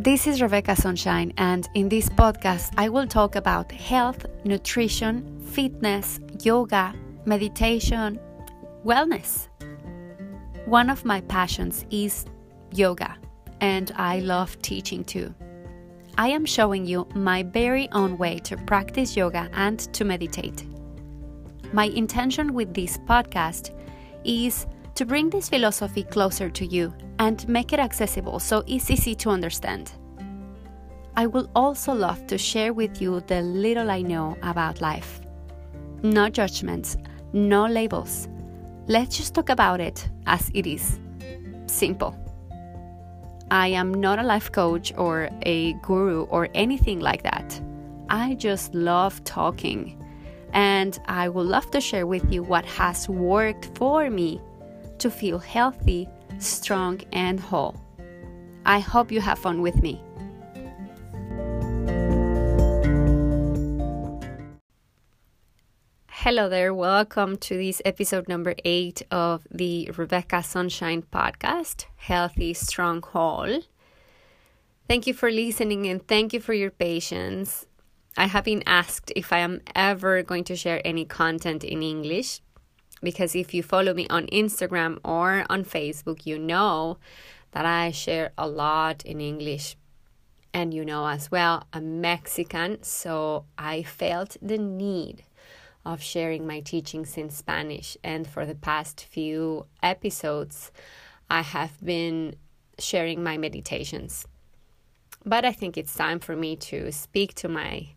This is Rebecca Sunshine, and in this podcast, I will talk about health, nutrition, fitness, yoga, meditation, wellness. One of my passions is yoga, and I love teaching too. I am showing you my very own way to practice yoga and to meditate. My intention with this podcast is to bring this philosophy closer to you and make it accessible so it's easy to understand. I will also love to share with you the little I know about life. No judgments, no labels. Let's just talk about it as it is. Simple. I am not a life coach or a guru or anything like that. I just love talking. And I would love to share with you what has worked for me to feel healthy, strong, and whole. I hope you have fun with me. Hello there, welcome to this episode number eight of the Rebecca Sunshine podcast, Healthy, Strong, Whole. Thank you for listening and thank you for your patience. I have been asked if I am ever going to share any content in English because if you follow me on Instagram or on Facebook, you know that I share a lot in English. And you know as well, I'm Mexican, so I felt the need of sharing my teachings in Spanish. And for the past few episodes, I have been sharing my meditations. But I think it's time for me to speak to my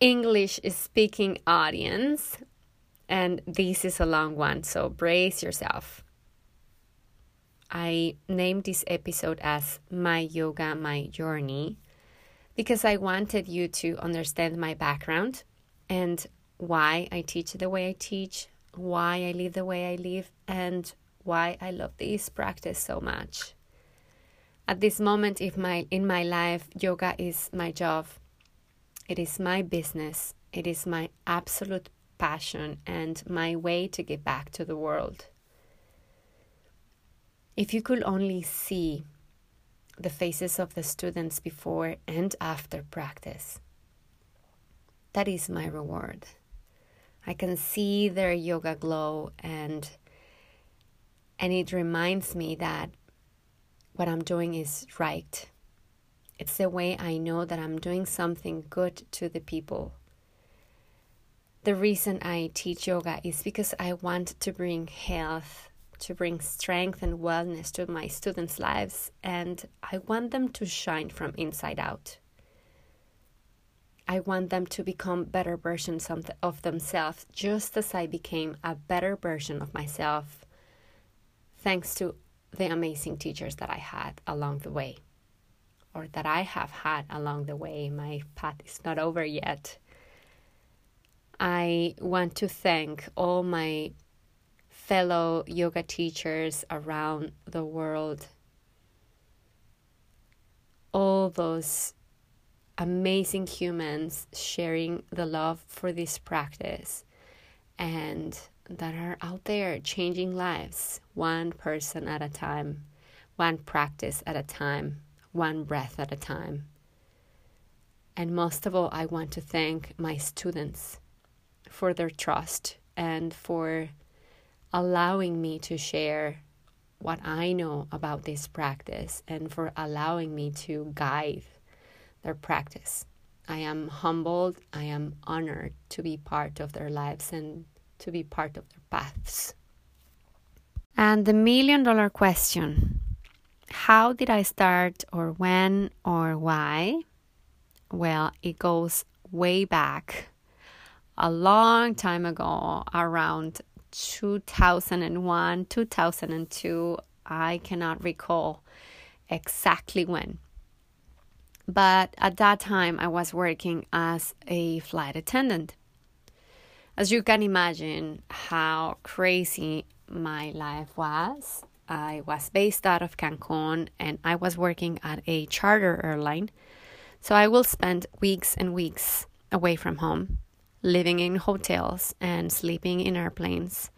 English speaking audience and this is a long one, so brace yourself. I named this episode as My Yoga, My Journey because I wanted you to understand my background and why I teach the way I teach, why I live the way I live, and why I love this practice so much. At this moment in my, in my life, yoga is my job. It is my business. It is my absolute passion and my way to get back to the world. If you could only see the faces of the students before and after practice, that is my reward. I can see their yoga glow and and it reminds me that what I'm doing is right. It's the way I know that I'm doing something good to the people the reason I teach yoga is because I want to bring health, to bring strength and wellness to my students' lives, and I want them to shine from inside out. I want them to become better versions of, of themselves, just as I became a better version of myself, thanks to the amazing teachers that I had along the way, or that I have had along the way. My path is not over yet I want to thank all my fellow yoga teachers around the world, all those amazing humans sharing the love for this practice and that are out there changing lives one person at a time, one practice at a time, one breath at a time. And most of all, I want to thank my students for their trust and for allowing me to share what I know about this practice and for allowing me to guide their practice. I am humbled, I am honored to be part of their lives and to be part of their paths. And the million dollar question how did I start, or when, or why? Well, it goes way back a long time ago, around 2001, 2002. I cannot recall exactly when. But at that time, I was working as a flight attendant. As you can imagine, how crazy my life was. I was based out of Cancun and I was working at a charter airline. So I will spend weeks and weeks away from home living in hotels and sleeping in airplanes.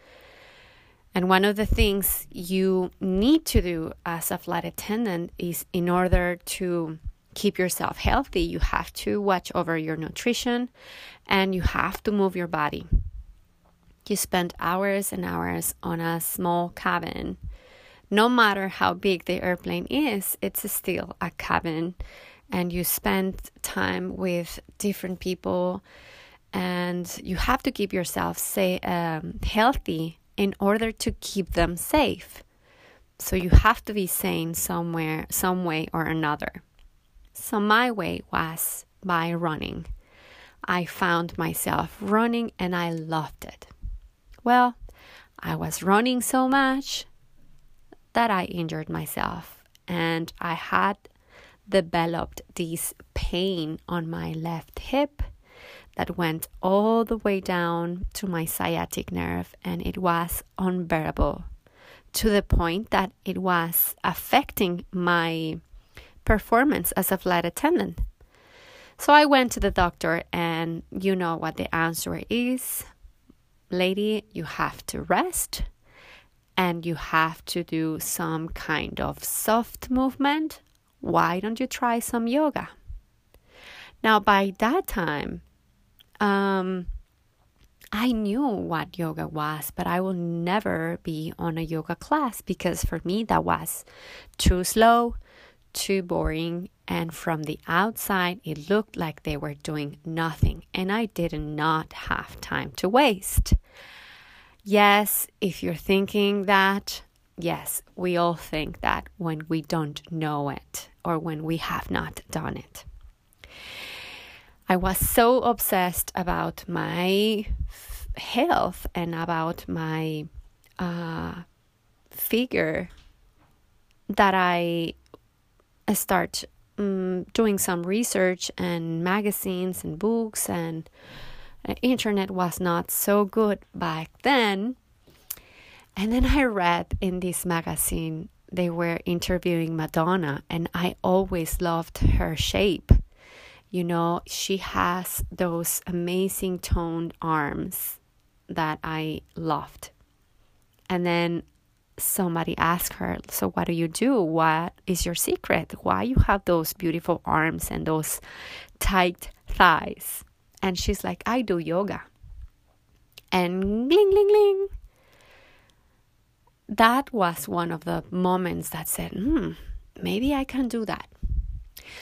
And one of the things you need to do as a flight attendant is in order to keep yourself healthy, you have to watch over your nutrition and you have to move your body. You spend hours and hours on a small cabin. No matter how big the airplane is, it's still a cabin. And you spend time with different people, and you have to keep yourself say, um, healthy in order to keep them safe. So you have to be sane somewhere, some way or another. So my way was by running. I found myself running and I loved it. Well, I was running so much that I injured myself and I had developed this pain on my left hip that went all the way down to my sciatic nerve and it was unbearable to the point that it was affecting my performance as a flight attendant. So I went to the doctor, and you know what the answer is lady, you have to rest and you have to do some kind of soft movement. Why don't you try some yoga? Now, by that time, um, I knew what yoga was, but I will never be on a yoga class because for me that was too slow, too boring, and from the outside it looked like they were doing nothing, and I did not have time to waste. Yes, if you're thinking that, yes, we all think that when we don't know it or when we have not done it. I was so obsessed about my health and about my uh, figure that I start um, doing some research and magazines and books and uh, internet was not so good back then. And then i read in this magazine they were interviewing madonna and i always loved her shape you know she has those amazing toned arms that i loved and then somebody asked her, So, what do you do? What is your secret? Why you have those beautiful arms and those tight thighs? And she's like, I do yoga. And bling, bling, bling. That was one of the moments that said, Hmm, maybe I can do that.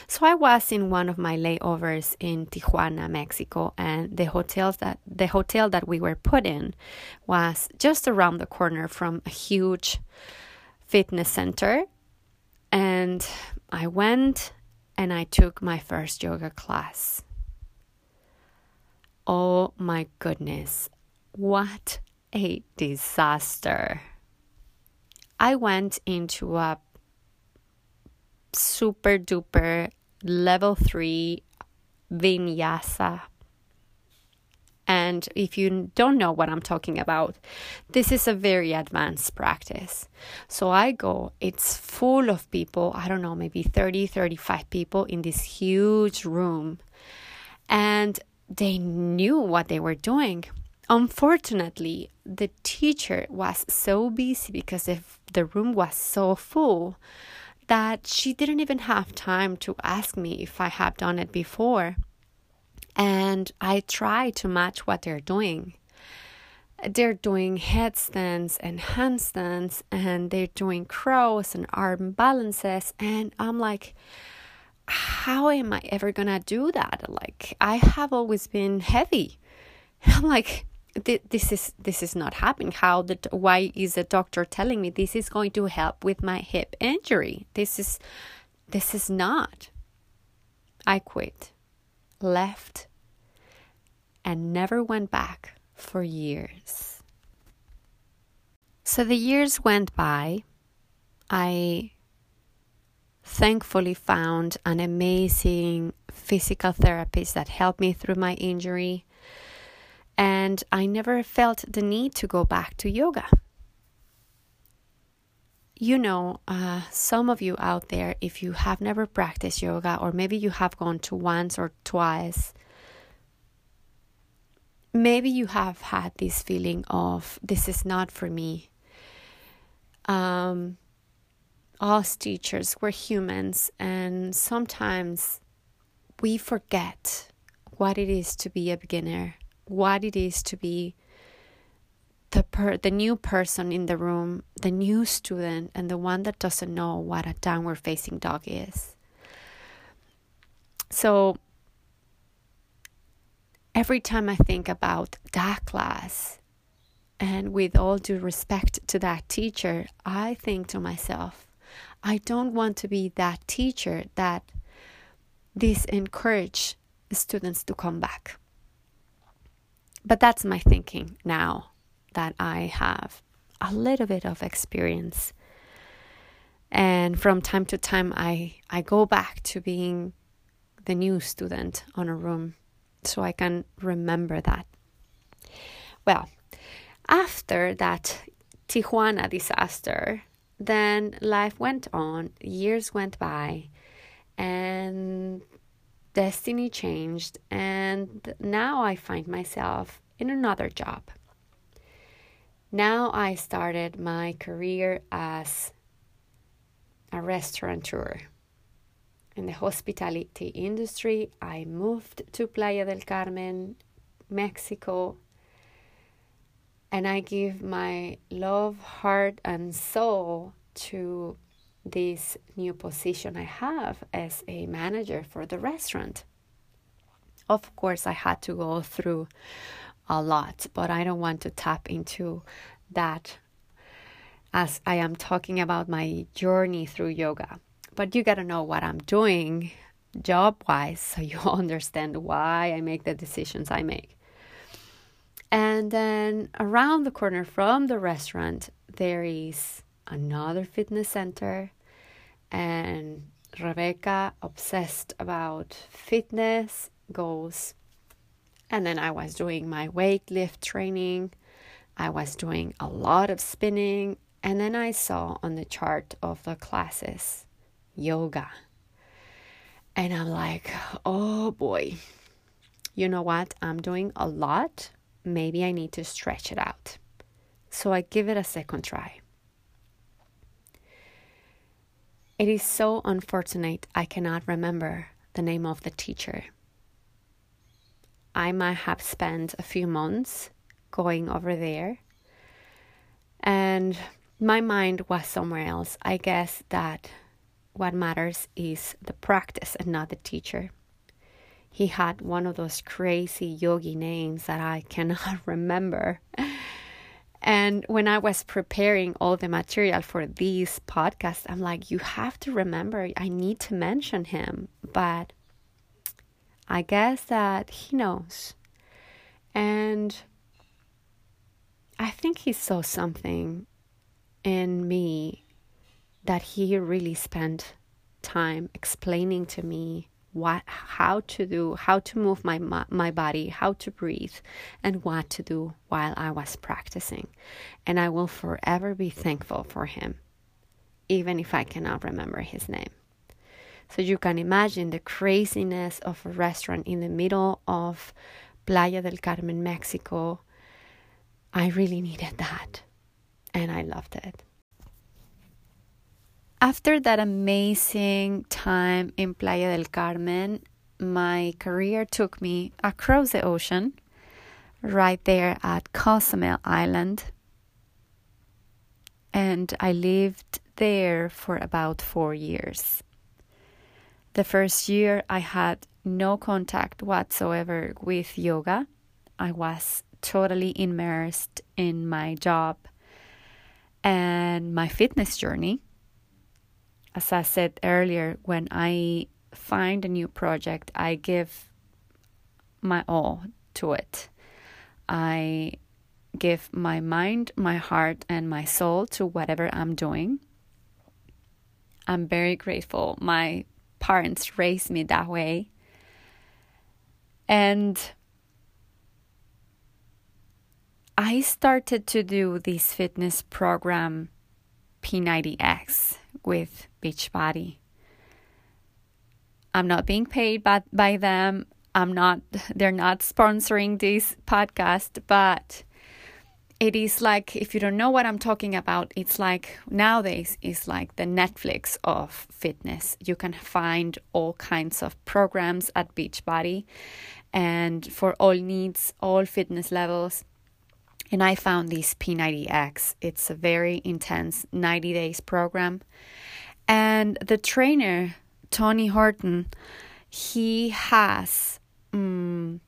So I was in one of my layovers in Tijuana, Mexico, and the hotels that the hotel that we were put in was just around the corner from a huge fitness center. And I went and I took my first yoga class. Oh my goodness, what a disaster! I went into a super duper level three vinyasa. And if you don't know what I'm talking about, this is a very advanced practice. So I go, it's full of people, I don't know, maybe 30, 35 people in this huge room. And they knew what they were doing. Unfortunately, the teacher was so busy because if the room was so full that she didn't even have time to ask me if I have done it before. And I try to match what they're doing. They're doing headstands and handstands, and they're doing crows and arm balances. And I'm like, how am I ever gonna do that? Like, I have always been heavy. I'm like, this is this is not happening. How the why is the doctor telling me this is going to help with my hip injury? This is this is not. I quit left and never went back for years. So the years went by. I thankfully found an amazing physical therapist that helped me through my injury and I never felt the need to go back to yoga. You know, uh, some of you out there, if you have never practiced yoga, or maybe you have gone to once or twice, maybe you have had this feeling of this is not for me. um, us teachers, we're humans, and sometimes we forget what it is to be a beginner, what it is to be the per- the new person in the room, the new student, and the one that doesn't know what a downward facing dog is. So every time I think about that class, and with all due respect to that teacher, I think to myself, I don't want to be that teacher that disencourage students to come back. But that's my thinking now that I have a little bit of experience. And from time to time, I, I go back to being the new student on a room so I can remember that. Well, after that Tijuana disaster, then life went on, years went by, and destiny changed, and now I find myself in another job. Now I started my career as a restaurateur. In the hospitality industry, I moved to Playa del Carmen, Mexico, and I give my love, heart, and soul to this new position I have as a manager for the restaurant. Of course, I had to go through a lot, but I don't want to tap into that as I am talking about my journey through yoga. But you got to know what I'm doing job wise so you understand why I make the decisions I make. And then around the corner from the restaurant, there is another fitness center. And Rebecca, obsessed about fitness, goals. And then I was doing my weight-lift training. I was doing a lot of spinning. And then I saw on the chart of the classes yoga. And I'm like, oh boy, you know what? I'm doing a lot maybe I need to stretch it out. So I give it a second try. It is so unfortunate I cannot remember the name of the teacher. I might have spent a few months going over there, and my mind was somewhere else. I guess that what matters is the practice and not the teacher he had one of those crazy yogi names that I cannot remember. And when I was preparing all the material for this podcast, I'm like, you have to remember, I need to mention him. But I guess that he knows. And I think he saw something in me that he really spent time explaining to me what how to do how to move my my body how to breathe and what to do while I was practicing. And I will forever be thankful for him even if I cannot remember his name. So you can imagine the craziness of a restaurant in the middle of Playa del Carmen Mexico. I really needed that and I loved it after that amazing time in Playa del Carmen, my career took me across the ocean, right there at Cozumel Island. And I lived there for about four years. The first year, I had no contact whatsoever with yoga. I was totally immersed in my job and my fitness journey as I said earlier, when I find a new project, I give my all to it. I give my mind, my heart, and my soul to whatever I'm doing. I'm very grateful. My parents raised me that way. And I started to do this fitness program P90X with Beachbody. I'm not being paid by, by them. I'm not they're not sponsoring this podcast, but it is like if you don't know what I'm talking about, it's like nowadays it's like the Netflix of fitness. You can find all kinds of programs at Beachbody and for all needs, all fitness levels. And I found this P90X. It's a very intense 90 days program. And the trainer, Tony Horton, he has um,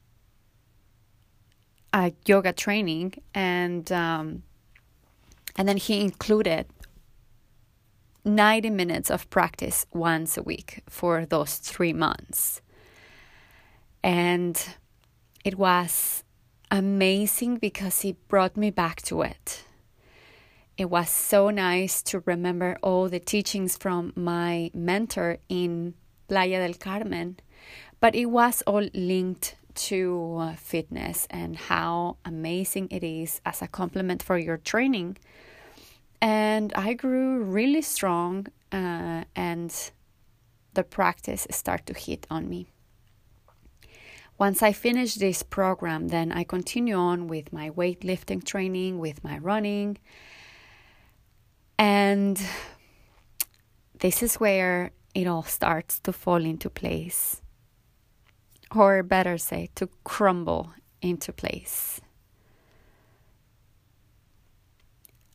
a yoga training and um, and then he included 90 minutes of practice once a week for those three months. And it was amazing because he brought me back to it. It was so nice to remember all the teachings from my mentor in Playa del Carmen, but it was all linked to uh, fitness and how amazing it is as a complement for your training. And I grew really strong, uh, and the practice started to hit on me. Once I finish this program, then I continue on with my weightlifting training, with my running. And this is where it all starts to fall into place. Or better say, to crumble into place.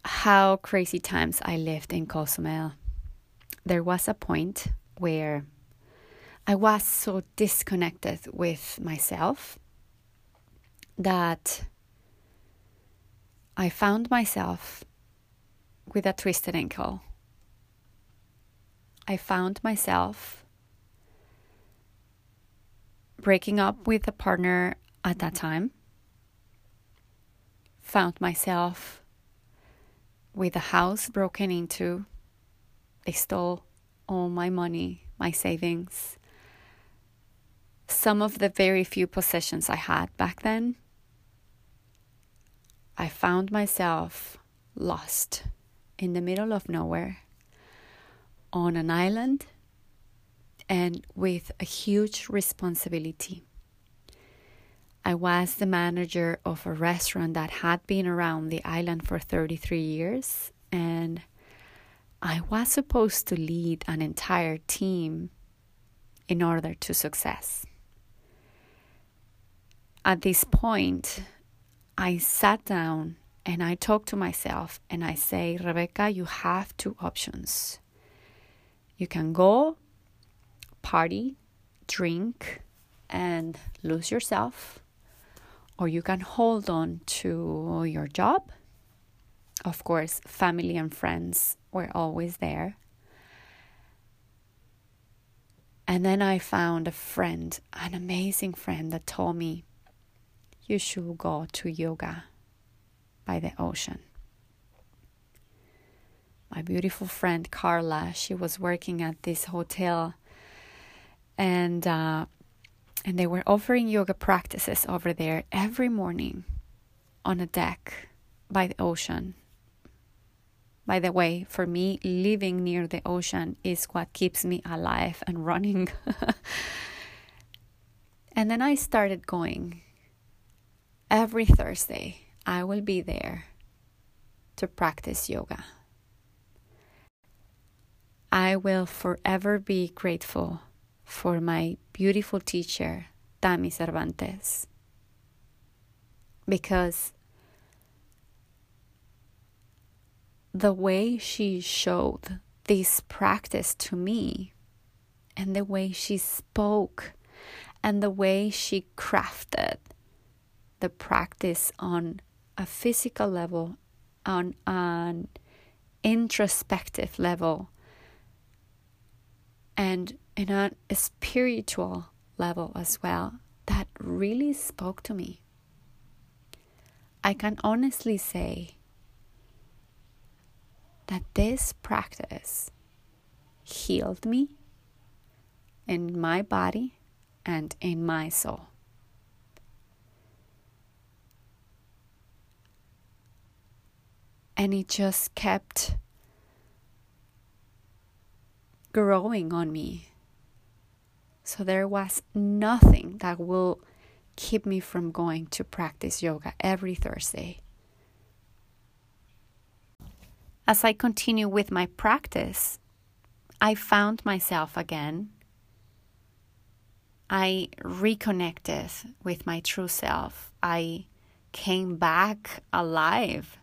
How crazy times I lived in Cozumel. There was a point where I was so disconnected with myself that I found myself with a twisted ankle. I found myself breaking up with a partner at that time. Found myself with a house broken into. They stole all my money, my savings some of the very few possessions I had back then, I found myself lost in the middle of nowhere on an island and with a huge responsibility. I was the manager of a restaurant that had been around the island for 33 years, and I was supposed to lead an entire team in order to success at this point, I sat down and I talk to myself and I say, Rebecca, you have two options. You can go party, drink, and lose yourself, or you can hold on to your job. Of course, family and friends were always there. And then I found a friend, an amazing friend, that told me, you should go to yoga by the ocean. My beautiful friend Carla, she was working at this hotel and uh, and they were offering yoga practices over there every morning on a deck by the ocean. By the way, for me, living near the ocean is what keeps me alive and running. and then I started going every Thursday, I will be there to practice yoga. I will forever be grateful for my beautiful teacher, Tami Cervantes, because the way she showed this practice to me and the way she spoke and the way she crafted the practice on a physical level, on an introspective level, and in a, spiritual level as well, that really spoke to me. I can honestly say that this practice healed me in my body and in my soul. And it just kept growing on me. So there was nothing that will keep me from going to practice yoga every Thursday. as I continue with my practice, I found myself again. I reconnected with my true self. I came back alive.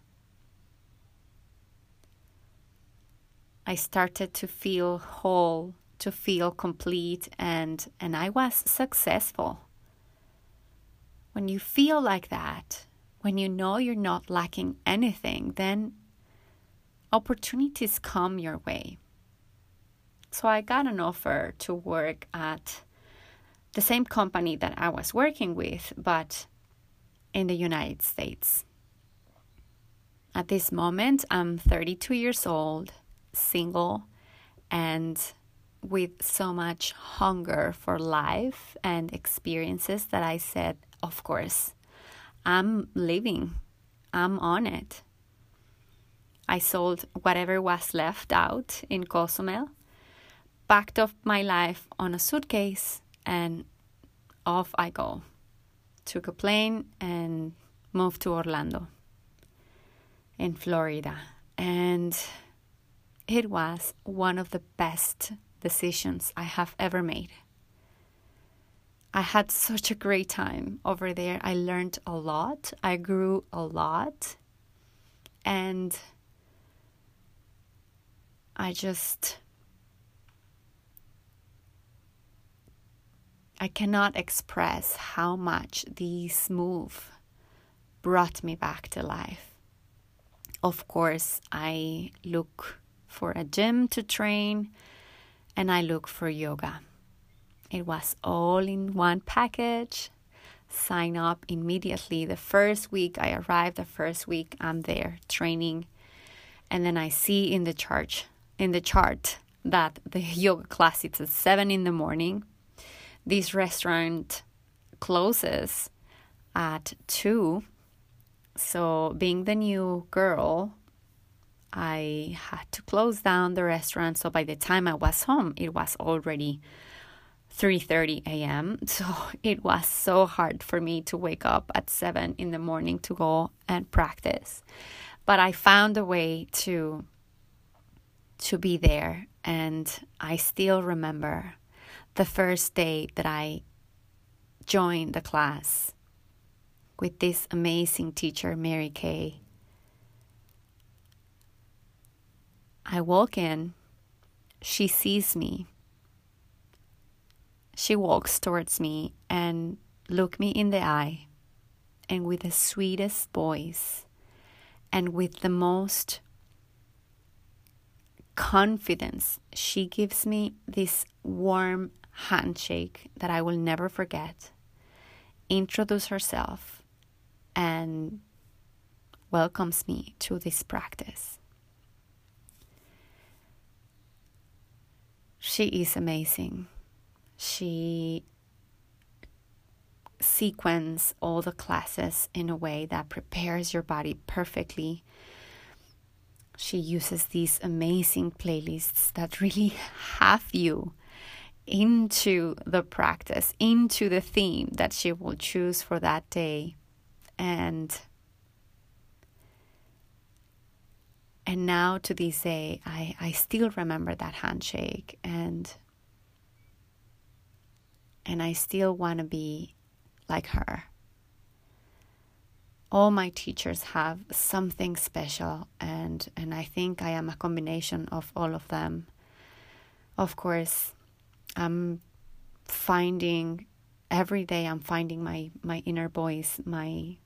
I started to feel whole, to feel complete, and, and I was successful. When you feel like that, when you know you're not lacking anything, then opportunities come your way. So I got an offer to work at the same company that I was working with, but in the United States. At this moment, I'm 32 years old, single, and with so much hunger for life and experiences that I said, of course, I'm living. I'm on it. I sold whatever was left out in Cozumel, packed up my life on a suitcase, and off I go. Took a plane and moved to Orlando in Florida. And it was one of the best decisions I have ever made. I had such a great time over there. I learned a lot, I grew a lot, and I just. I cannot express how much this move brought me back to life. Of course, I look for a gym to train and I look for yoga. It was all in one package. Sign up immediately. The first week I arrived, the first week I'm there training. And then I see in the chart in the chart that the yoga class is at seven in the morning. This restaurant closes at two. So being the new girl, I had to close down the restaurant. So by the time I was home, it was already 3:30 a.m. So it was so hard for me to wake up at 7 in the morning to go and practice. But I found a way to to be there and I still remember the first day that I joined the class with this amazing teacher Mary Kay. I walk in, she sees me. She walks towards me and look me in the eye and with the sweetest voice and with the most confidence she gives me this warm handshake that I will never forget introduce herself and welcomes me to this practice she is amazing she sequence all the classes in a way that prepares your body perfectly. She uses these amazing playlists that really have you into the practice, into the theme that she will choose for that day. And and now to this day I, I still remember that handshake and and I still want to be like her. All my teachers have something special, and, and I think I am a combination of all of them. Of course, I'm finding every day I'm finding my, my inner voice, my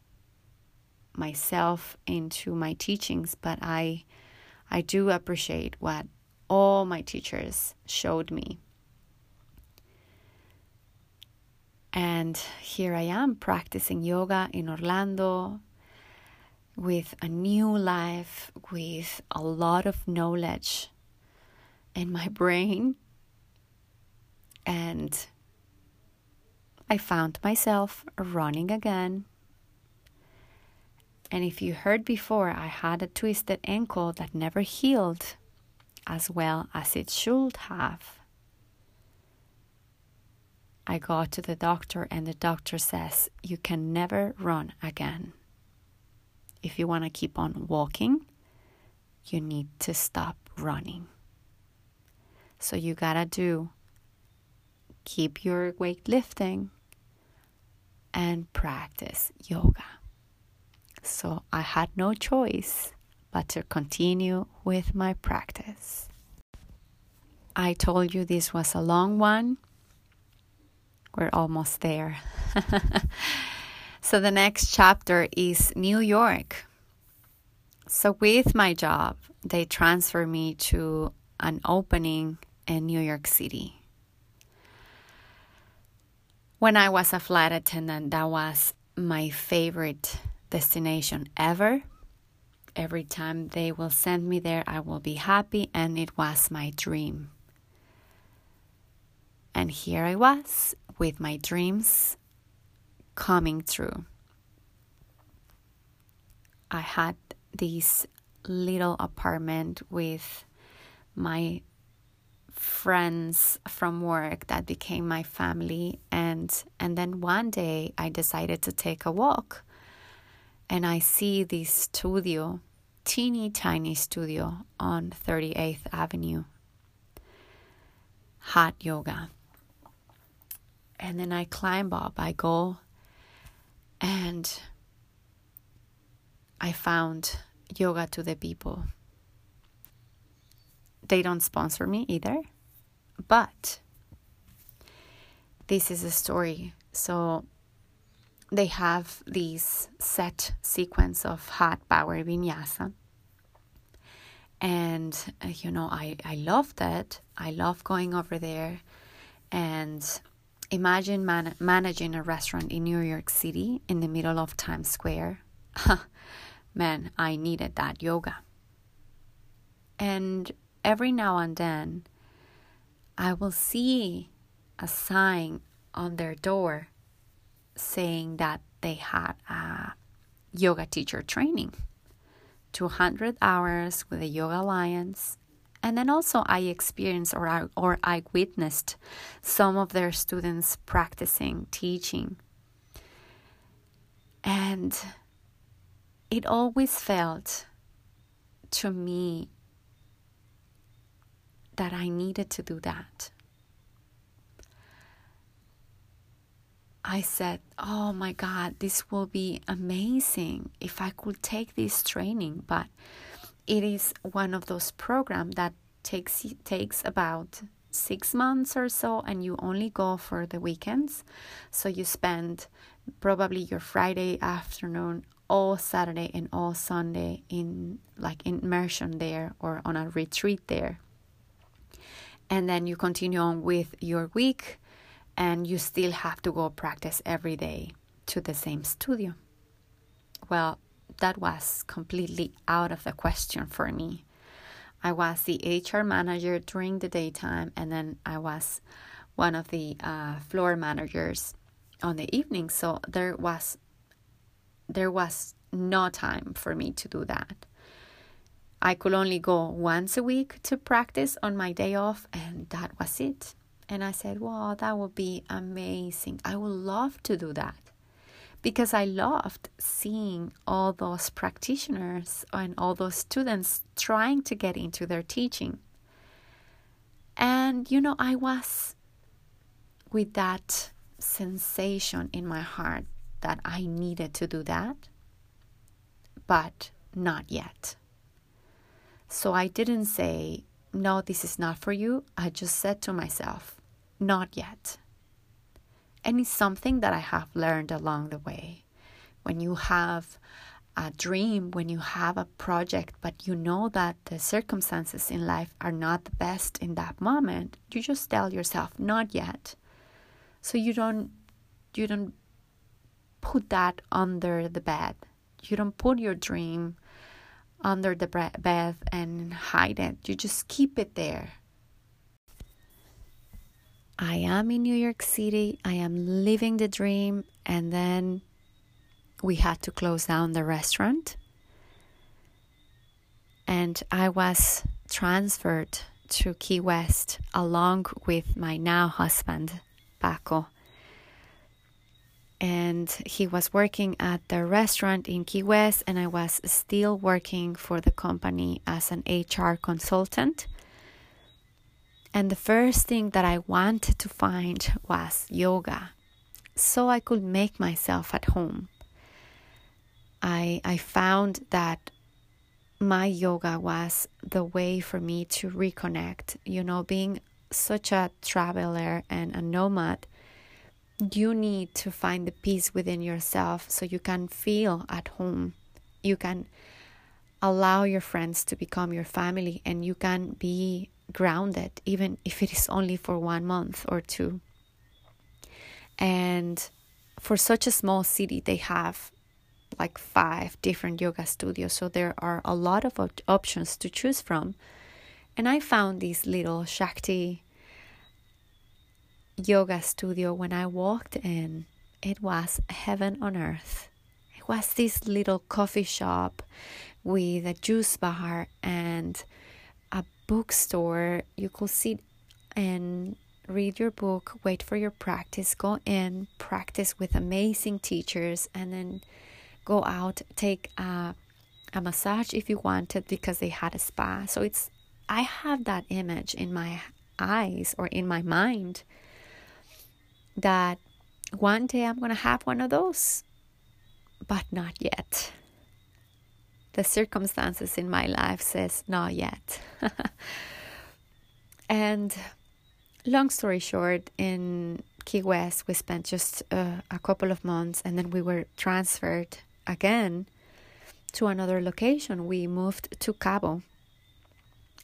myself into my teachings, but I I do appreciate what all my teachers showed me And here I am practicing yoga in Orlando with a new life, with a lot of knowledge in my brain. And I found myself running again. And if you heard before, I had a twisted ankle that never healed as well as it should have. I go to the doctor, and the doctor says, You can never run again. If you want to keep on walking, you need to stop running. So you gotta do keep your weightlifting and practice yoga. So I had no choice but to continue with my practice. I told you this was a long one. We're almost there. so the next chapter is New York. So with my job, they transfer me to an opening in New York City. When I was a flight attendant, that was my favorite destination ever. Every time they will send me there, I will be happy, and it was my dream. And here I was with my dreams coming true. I had this little apartment with my friends from work that became my family and and then one day I decided to take a walk and I see this studio teeny tiny studio on 38th Avenue. Hot yoga. And then I climb up I go and I found yoga to the people. They don't sponsor me either, but this is a story. So they have this set sequence of hot power vinyasa. And, uh, you know, I, I loved it. I love going over there. And imagine man- managing a restaurant in New York City in the middle of Times Square. Man, I needed that yoga. And every now and then I will see a sign on their door saying that they had a yoga teacher training 200 hours with the Yoga Alliance. And then also, I experienced or I, or I witnessed some of their students practicing teaching. And it always felt to me that I needed to do that. I said, Oh my God, this will be amazing if I could take this training. But it is one of those programs that takes takes about six months or so and you only go for the weekends. So you spend probably your Friday afternoon all Saturday and all Sunday in like immersion there or on a retreat there and then you continue on with your week and you still have to go practice every day to the same studio. Well, that was completely out of the question for me. I was the HR manager during the daytime, and then I was one of the uh, floor managers on the evening. So there was there was no time for me to do that. I could only go once a week to practice on my day off, and that was it. And I said, Wow, that would be amazing. I would love to do that because I loved seeing all those practitioners and all those students trying to get into their teaching. And, you know, I was with that sensation in my heart that I needed to do that, but not yet. So I didn't say, no, this is not for you. I just said to myself, not yet. And it's something that I have learned along the way. When you have a dream, when you have a project, but you know that the circumstances in life are not the best in that moment, you just tell yourself, not yet. So you don't you don't put that under the bed. You don't put your dream under the bed and hide it. You just keep it there. I am in New York City. I am living the dream. And then we had to close down the restaurant. And I was transferred to Key West along with my now husband, Paco. and he was working at the restaurant in Key West, and I was still working for the company as an HR consultant. And the first thing that I wanted to find was yoga so I could make myself at home. I, I found that my yoga was the way for me to reconnect. You know, being such a traveler and a nomad, you need to find the peace within yourself so you can feel at home. You can allow your friends to become your family and you can be grounded, even if it is only for one month or two. And for such a small city, they have like five different yoga studios. So there are a lot of op- options to choose from. And I found this little Shakti yoga studio when I walked in. It was heaven on earth. It was this little coffee shop with a juice bar and bookstore. You could sit and read your book, wait for your practice, go in, practice with amazing teachers, and then go out, take a, a massage if you wanted because they had a spa. So it's, I have that image in my eyes or in my mind that one day I'm going to have one of those, but not yet. The circumstances in my life says not yet. and long story short, in Key West, we spent just uh, a couple of months and then we were transferred again to another location. We moved to Cabo.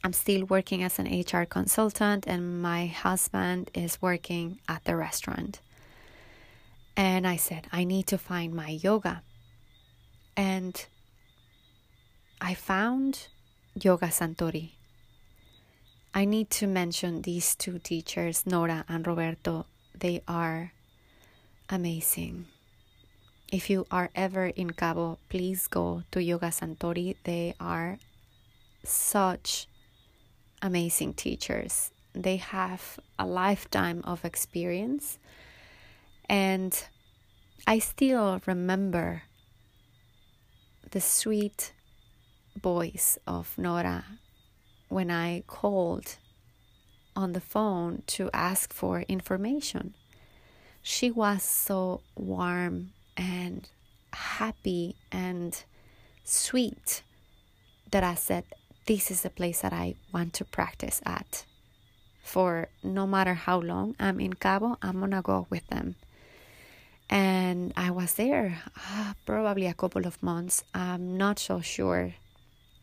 I'm still working as an HR consultant, and my husband is working at the restaurant. And I said, I need to find my yoga. And I found Yoga Santori. I need to mention these two teachers, Nora and Roberto. They are amazing. If you are ever in Cabo, please go to Yoga Santori. They are such amazing teachers. They have a lifetime of experience. And I still remember the sweet voice of Nora when I called on the phone to ask for information. She was so warm and happy and sweet that I said, This is the place that I want to practice at. For no matter how long I'm in Cabo, I'm gonna go with them. And I was there uh, probably a couple of months. I'm not so sure.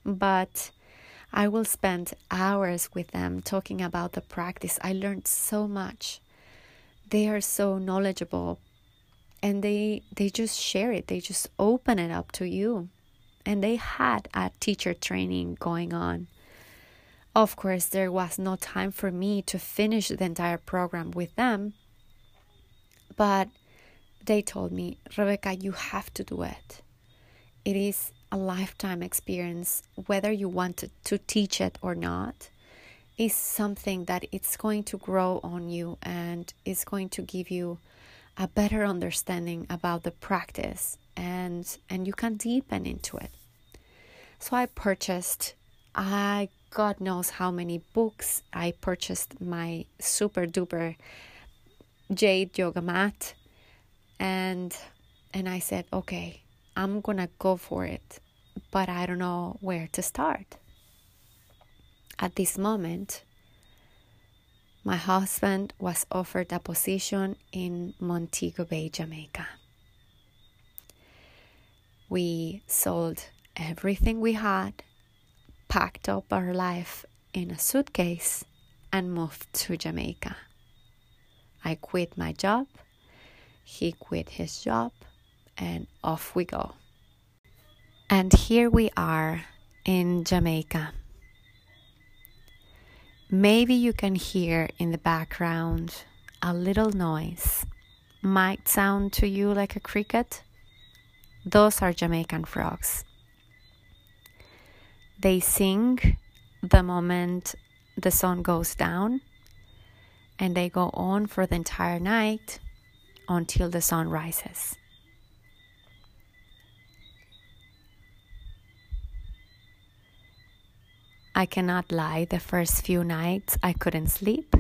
But I will spend hours with them talking about the practice. I learned so much. They are so knowledgeable and they they just share it. They just open it up to you. And they had a teacher training going on. Of course, there was no time for me to finish the entire program with them. But they told me, Rebecca, you have to do it. It is a lifetime experience, whether you want to, teach it or not, is something that it's going to grow on you and is going to give you a better understanding about the practice and and you can deepen into it. So I purchased I God knows how many books. I purchased my super duper jade yoga mat and and I said, okay, I'm gonna go for it, but I don't know where to start. At this moment, my husband was offered a position in Montego Bay, Jamaica. We sold everything we had, packed up our life in a suitcase, and moved to Jamaica. I quit my job, he quit his job, and off we go. And here we are in Jamaica. Maybe you can hear in the background a little noise. Might sound to you like a cricket. Those are Jamaican frogs. They sing the moment the sun goes down and they go on for the entire night until the sun rises. I cannot lie, the first few nights I couldn't sleep.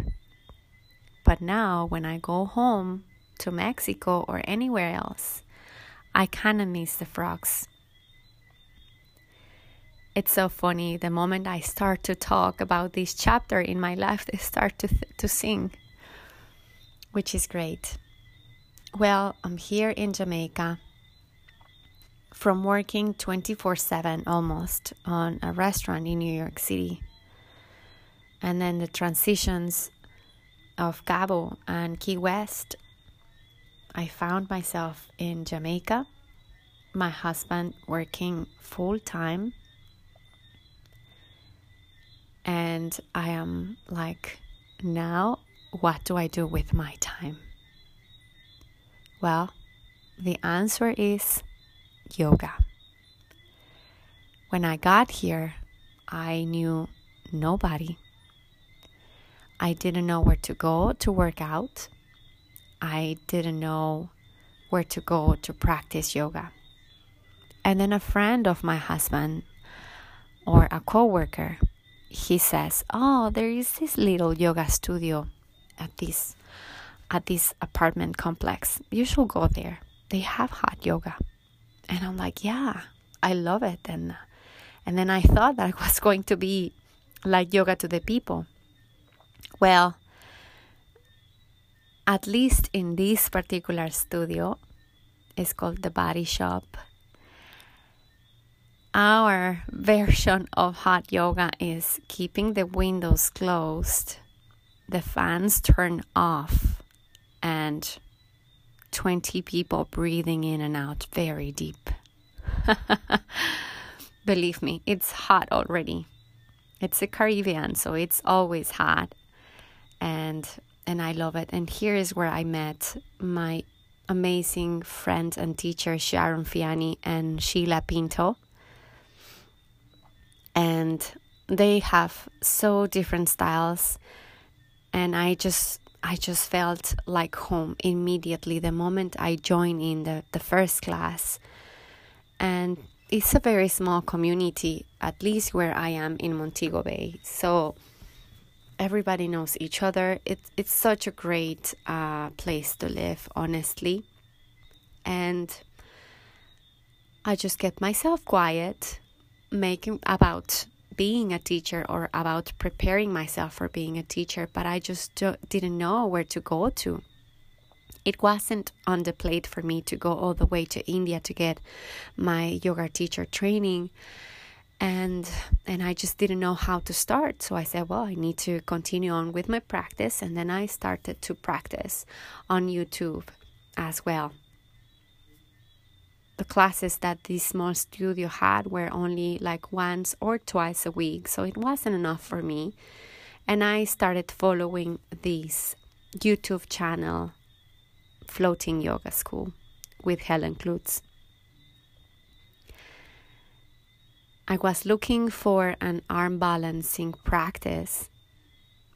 But now, when I go home to Mexico or anywhere else, I kind of miss the frogs. It's so funny. The moment I start to talk about this chapter in my life, they start to, th- to sing, which is great. Well, I'm here in Jamaica from working 24 7 almost on a restaurant in New York City. And then the transitions of Cabo and Key West, I found myself in Jamaica, my husband working full time. And I am like, now what do I do with my time? Well, the answer is yoga. When I got here, I knew nobody. I didn't know where to go to work out. I didn't know where to go to practice yoga. And then a friend of my husband or a coworker, he says, "Oh, there is this little yoga studio at this at this apartment complex. You should go there. They have hot yoga." And I'm like, "Yeah, I love it." And and then I thought that it was going to be like yoga to the people. Well, at least in this particular studio, it's called the Body Shop. Our version of hot yoga is keeping the windows closed, the fans turned off, and 20 people breathing in and out very deep. Believe me, it's hot already. It's the Caribbean, so it's always hot. And and I love it. And here is where I met my amazing friend and teacher Sharon Fiani and Sheila Pinto. And they have so different styles and I just I just felt like home immediately the moment I joined in the, the first class. And it's a very small community, at least where I am in Montego Bay. So everybody knows each other. It's it's such a great uh, place to live, honestly. And I just kept myself quiet, making about being a teacher or about preparing myself for being a teacher, but I just didn't know where to go to. It wasn't on the plate for me to go all the way to India to get my yoga teacher training. And and I just didn't know how to start. So I said well I need to continue on with my practice. And then I started to practice on YouTube as well the classes that this small studio had were only like once or twice a week so it wasn't enough for me. And I started following this YouTube channel floating yoga school with Helen Klutz. I was looking for an arm balancing practice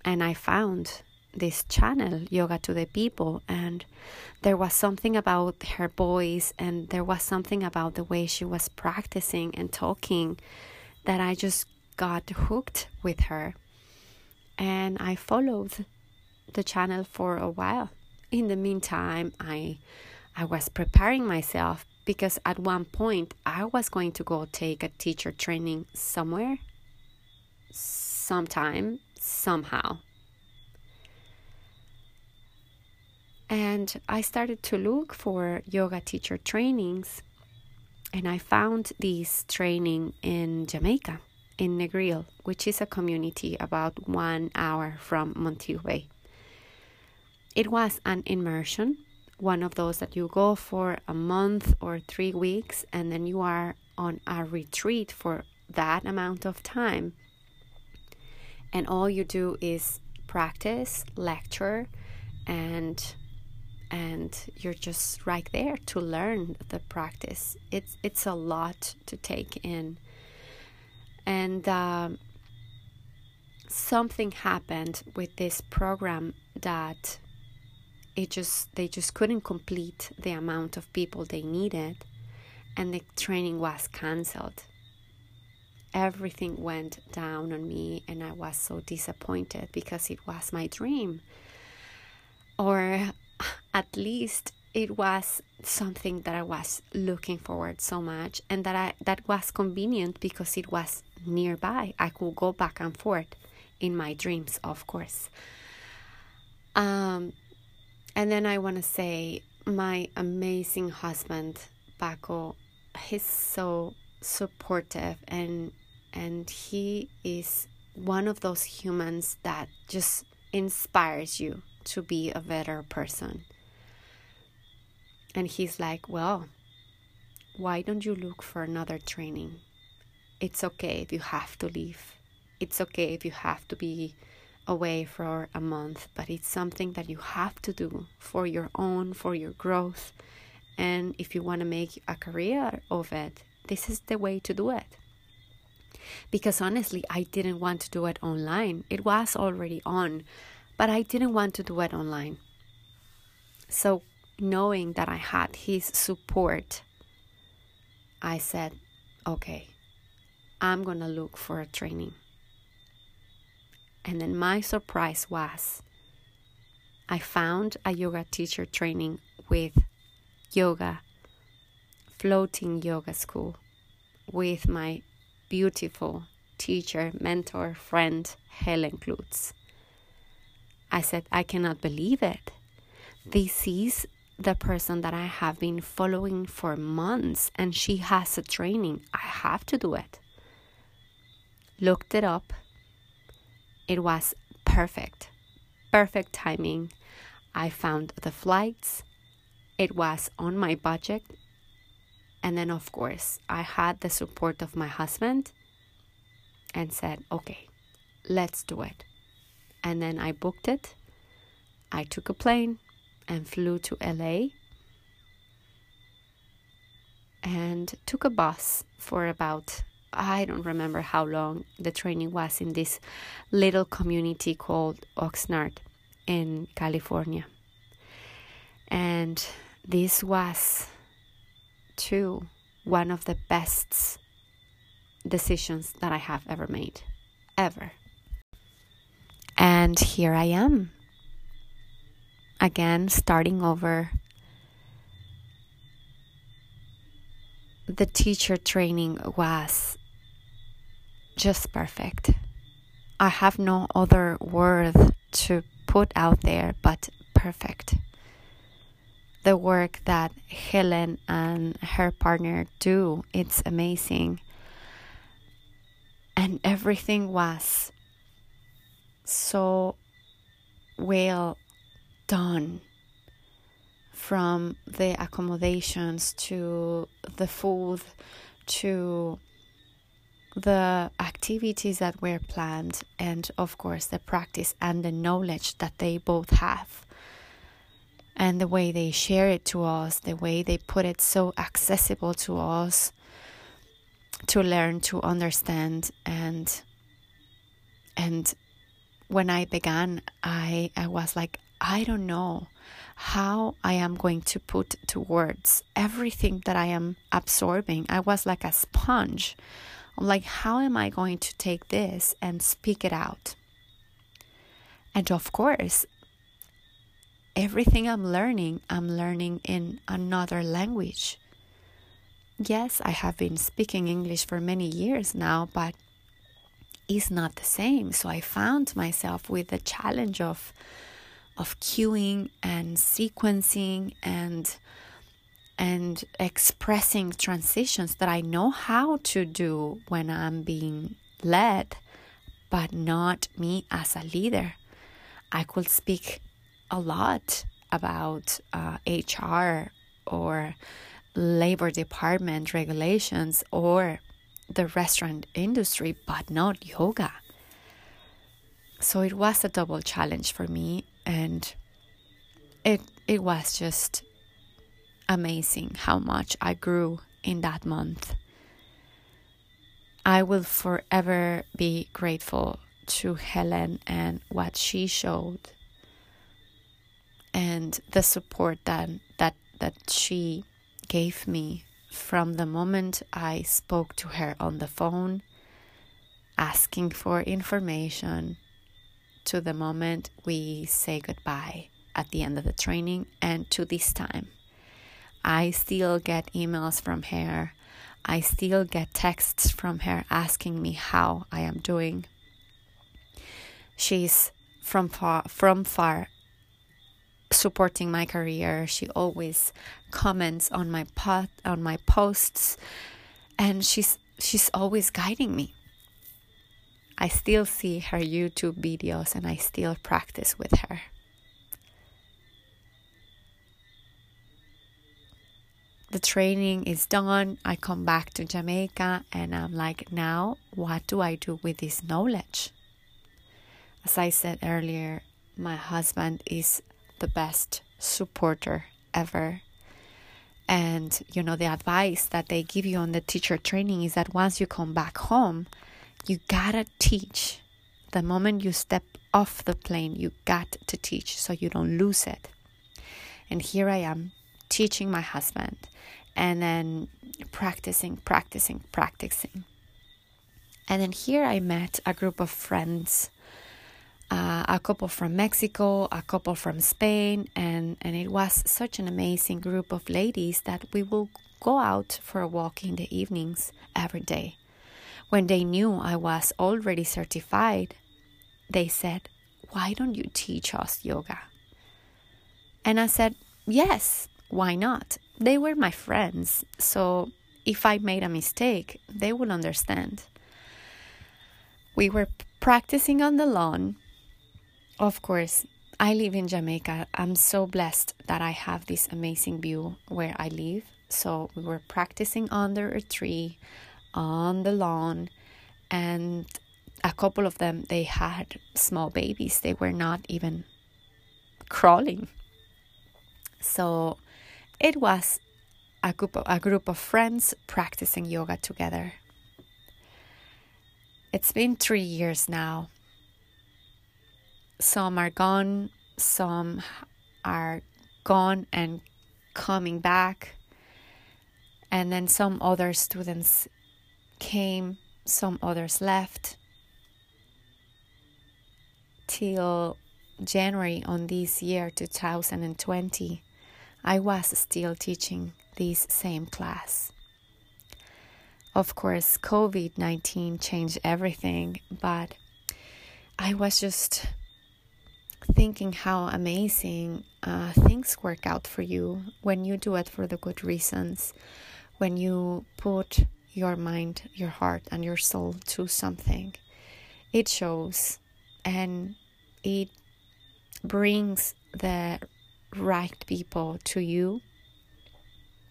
and I found this channel, Yoga to the People, and there was something about her voice and there was something about the way she was practicing and talking that I just got hooked with her. And I followed the channel for a while. In the meantime, I I was preparing myself because at one point I was going to go take a teacher training somewhere, sometime, somehow. And I started to look for yoga teacher trainings, and I found this training in Jamaica, in Negril, which is a community about one hour from Montego. It was an immersion one of those that you go for a month or three weeks and then you are on a retreat for that amount of time. And all you do is practice, lecture, and and you're just right there to learn the practice. It's it's a lot to take in, and um, something happened with this program that it just they just couldn't complete the amount of people they needed and the training was cancelled everything went down on me and i was so disappointed because it was my dream. Or at least it was something that i was looking forward so much and that i that was convenient because it was nearby. I could go back and forth in my dreams of course. Um and then I want to say, my amazing husband, Paco, he's so supportive and and he is one of those humans that just inspires you to be a better person. And he's like, Well, why don't you look for another training? It's okay if you have to leave. It's okay if you have to be away for a month, but it's something that you have to do for your own, for your growth. And if you want to make a career of it, this is the way to do it. Because honestly, I didn't want to do it online. It was already on, but I didn't want to do it online. So, knowing that I had his support, I said, okay, I'm going to look for a training. And then my surprise was I found a yoga teacher training with yoga, floating yoga school, with my beautiful teacher, mentor, friend, Helen Klutz. I said, I cannot believe it. This is the person that I have been following for months, and she has a training. I have to do it. Looked it up it was perfect, perfect timing. I found the flights, it was on my budget. And then, of course, I had the support of my husband and said, okay, let's do it. And then I booked it. I took a plane and flew to LA and took a bus for about I don't remember how long the training was in this little community called Oxnard in California. And this was, too, one of the best decisions that I have ever made. Ever. And here I am. Again, starting over. The teacher training was just perfect. I have no other word to put out there but perfect. The work that Helen and her partner do, it's amazing. And everything was so well done from the accommodations to the food to the activities that were planned, and of course, the practice and the knowledge that they both have. And the way they share it to us, the way they put it so accessible to us to learn, to understand, and and when I began, I I was like, I don't know how I am going to put to words everything that I am absorbing. I was like a sponge I'm like, how am I going to take this and speak it out? And of course, everything I'm learning, I'm learning in another language. Yes, I have been speaking English for many years now, but it's not the same. So I found myself with the challenge of of cueing and sequencing and and expressing transitions that I know how to do when I'm being led, but not me as a leader. I could speak a lot about uh, HR or labor department regulations or the restaurant industry, but not yoga. So it was a double challenge for me, and it it was just amazing how much I grew in that month. I will forever be grateful to Helen and what she showed. and the support that that that she gave me from the moment I spoke to her on the phone asking for information to the moment we say goodbye at the end of the training and to this time. I still get emails from her. I still get texts from her asking me how I am doing. She's from far from far supporting my career. She always comments on my pot on my posts and she's she's always guiding me. I still see her YouTube videos and I still practice with her. The training is done. I come back to Jamaica and I'm like, now what do I do with this knowledge? As I said earlier, my husband is the best supporter ever. And you know, the advice that they give you on the teacher training is that once you come back home, you gotta teach. The moment you step off the plane, you got to teach so you don't lose it. And here I am teaching my husband and then practicing, practicing, practicing. And then here I met a group of friends, uh, a couple from Mexico, a couple from Spain, and, and it was such an amazing group of ladies that we will go out for a walk in the evenings every day. When they knew I was already certified, they said, Why don't you teach us yoga? And I said, Yes, why not? They were my friends, so if I made a mistake, they would understand. We were practicing on the lawn. Of course, I live in Jamaica. I'm so blessed that I have this amazing view where I live. So we were practicing under a tree on the lawn and a couple of them they had small babies they were not even crawling so it was a group of, a group of friends practicing yoga together it's been 3 years now some are gone some are gone and coming back and then some other students came, some others left. Till January on this year 2020, I was still teaching this same class. Of course, COVID 19 changed everything, but I was just thinking how amazing uh, things work out for you when you do it for the good reasons, when you put your mind, your heart, and your soul to something, it shows and it brings the right people to you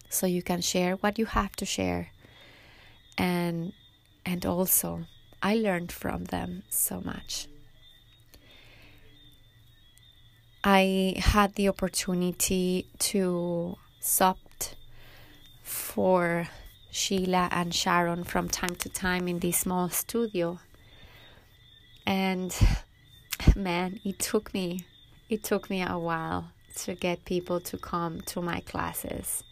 so you can share what you have to share and and also I learned from them so much. I had the opportunity to opt for Sheila and Sharon from time to time in this small studio. And man, it took me it took me a while to get people to come to my classes.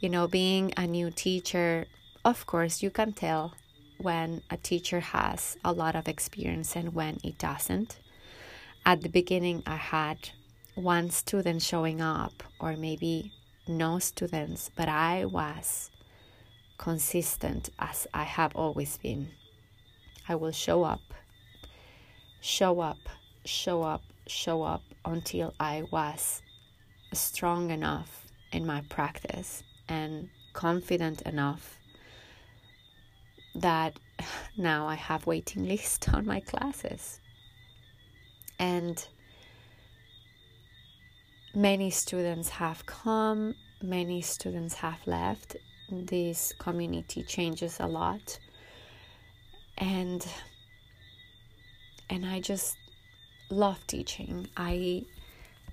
You know, being a new teacher, of course, you can tell when a teacher has a lot of experience and when it doesn't. At the beginning, I had one student showing up, or maybe no students, but I was consistent as I have always been. I will show up, show up, show up, show up until I was strong enough in my practice and confident enough that now I have waiting list on my classes. And many students have come, many students have left, this community changes a lot and and I just love teaching. I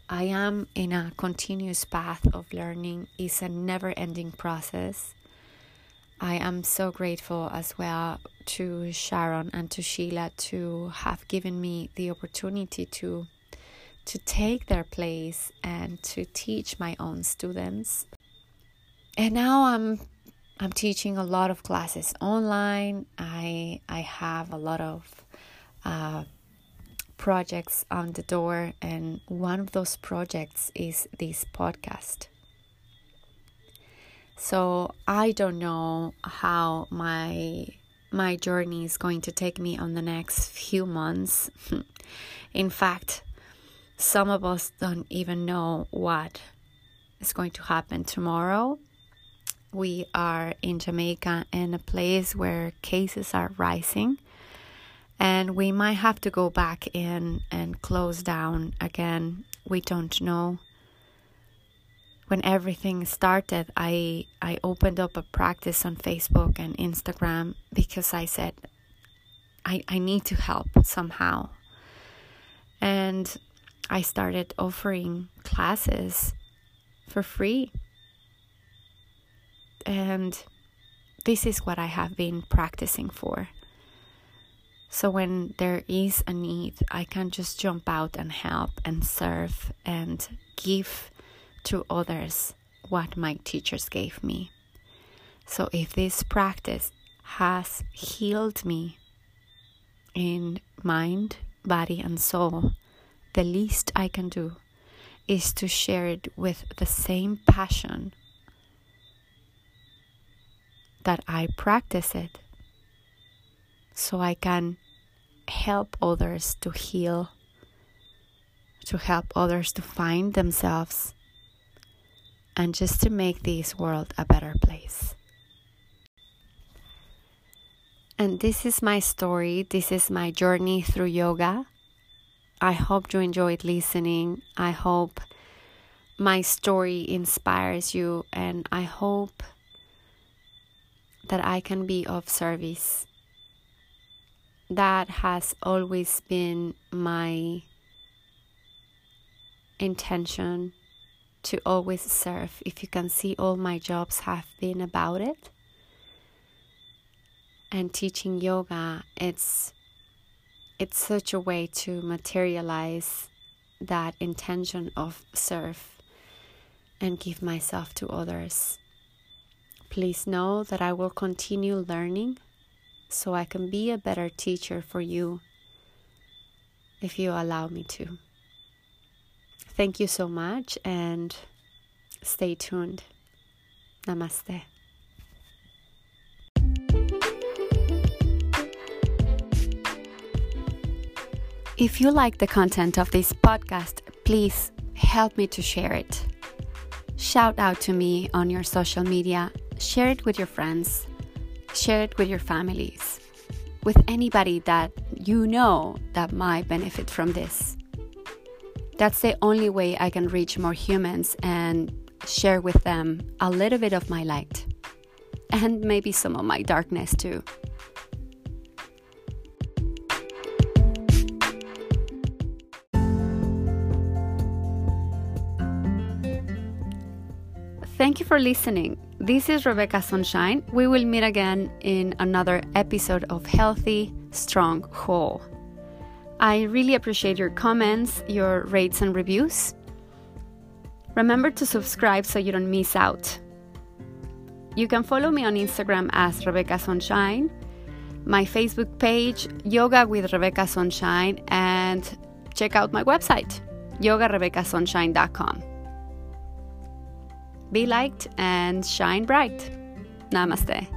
I am in a continuous path of learning. It's a never-ending process. I am so grateful as well to Sharon and to Sheila to have given me the opportunity to to take their place and to teach my own students. And now I'm I'm teaching a lot of classes online. I I have a lot of uh, projects on the door, and one of those projects is this podcast. So I don't know how my my journey is going to take me on the next few months. In fact, some of us don't even know what is going to happen tomorrow. We are in Jamaica in a place where cases are rising, and we might have to go back in and close down again. We don't know. When everything started, I I opened up a practice on Facebook and Instagram because I said I, I need to help somehow. And I started offering classes for free. And this is what I have been practicing for. So when there is a need, I can just jump out and help and serve and give to others what my teachers gave me. So if this practice has healed me in mind, body, and soul, the least I can do is to share it with the same passion that I practice it so I can help others to heal, to help others to find themselves, and just to make this world a better place. And this is my story, this is my journey through yoga. I hope you enjoyed listening. I hope my story inspires you, and I hope that I can be of service. That has always been my intention to always serve. If you can see, all my jobs have been about it. And teaching yoga, it's it's such a way to materialize that intention of serve and give myself to others. Please know that I will continue learning so I can be a better teacher for you if you allow me to. Thank you so much and stay tuned. Namaste. If you like the content of this podcast, please help me to share it. Shout out to me on your social media, share it with your friends, share it with your families, with anybody that you know that might benefit from this. That's the only way I can reach more humans and share with them a little bit of my light and maybe some of my darkness too. Thank you for listening. This is Rebecca Sunshine. We will meet again in another episode of Healthy, Strong, Whole. I really appreciate your comments, your rates, and reviews. Remember to subscribe so you don't miss out. You can follow me on Instagram as Rebecca Sunshine, my Facebook page, Yoga with Rebecca Sunshine, and check out my website, yogarebeccasunshine.com. Be liked and shine bright. Namaste.